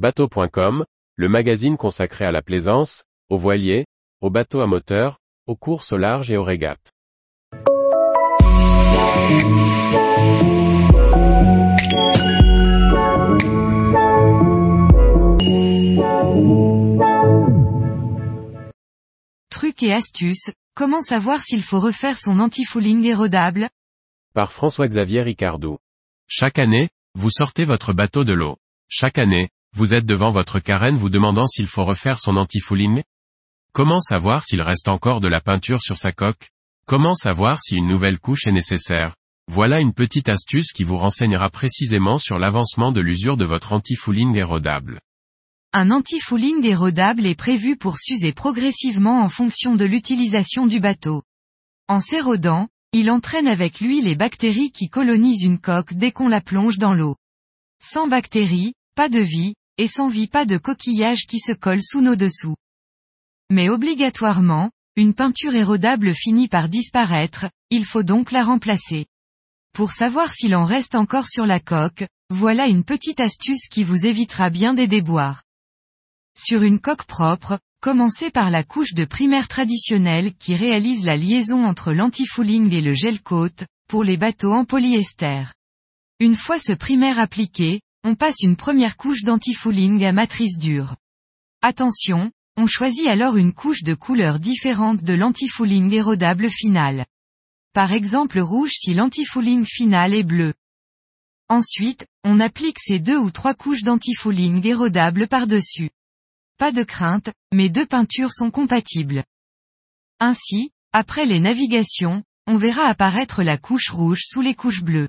Bateau.com, le magazine consacré à la plaisance, aux voiliers, aux bateaux à moteur, aux courses au large et aux régates. Trucs et astuces, comment savoir s'il faut refaire son anti-fouling érodable? Par François-Xavier Ricardou. Chaque année, vous sortez votre bateau de l'eau. Chaque année, vous êtes devant votre carène vous demandant s'il faut refaire son anti-fouling Comment savoir s'il reste encore de la peinture sur sa coque? Comment savoir si une nouvelle couche est nécessaire? Voilà une petite astuce qui vous renseignera précisément sur l'avancement de l'usure de votre anti-fouling érodable. Un anti-fouling érodable est prévu pour s'user progressivement en fonction de l'utilisation du bateau. En s'érodant, il entraîne avec lui les bactéries qui colonisent une coque dès qu'on la plonge dans l'eau. Sans bactéries, pas de vie, et sans vie pas de coquillages qui se collent sous nos dessous. Mais obligatoirement, une peinture érodable finit par disparaître, il faut donc la remplacer. Pour savoir s'il en reste encore sur la coque, voilà une petite astuce qui vous évitera bien des déboires. Sur une coque propre, commencez par la couche de primaire traditionnelle qui réalise la liaison entre l'antifouling et le gel coat, pour les bateaux en polyester. Une fois ce primaire appliqué, on passe une première couche d'antifouling à matrice dure. Attention, on choisit alors une couche de couleur différente de l'antifouling érodable final. Par exemple rouge si l'antifouling final est bleu. Ensuite, on applique ces deux ou trois couches d'antifouling érodable par-dessus. Pas de crainte, mes deux peintures sont compatibles. Ainsi, après les navigations, on verra apparaître la couche rouge sous les couches bleues.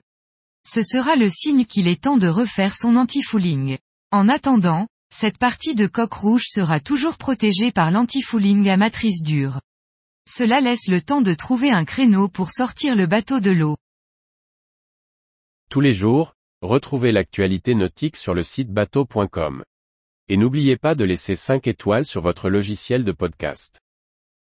Ce sera le signe qu'il est temps de refaire son anti-fouling. En attendant, cette partie de coque rouge sera toujours protégée par l'anti-fouling à matrice dure. Cela laisse le temps de trouver un créneau pour sortir le bateau de l'eau. Tous les jours, retrouvez l'actualité nautique sur le site bateau.com. Et n'oubliez pas de laisser 5 étoiles sur votre logiciel de podcast.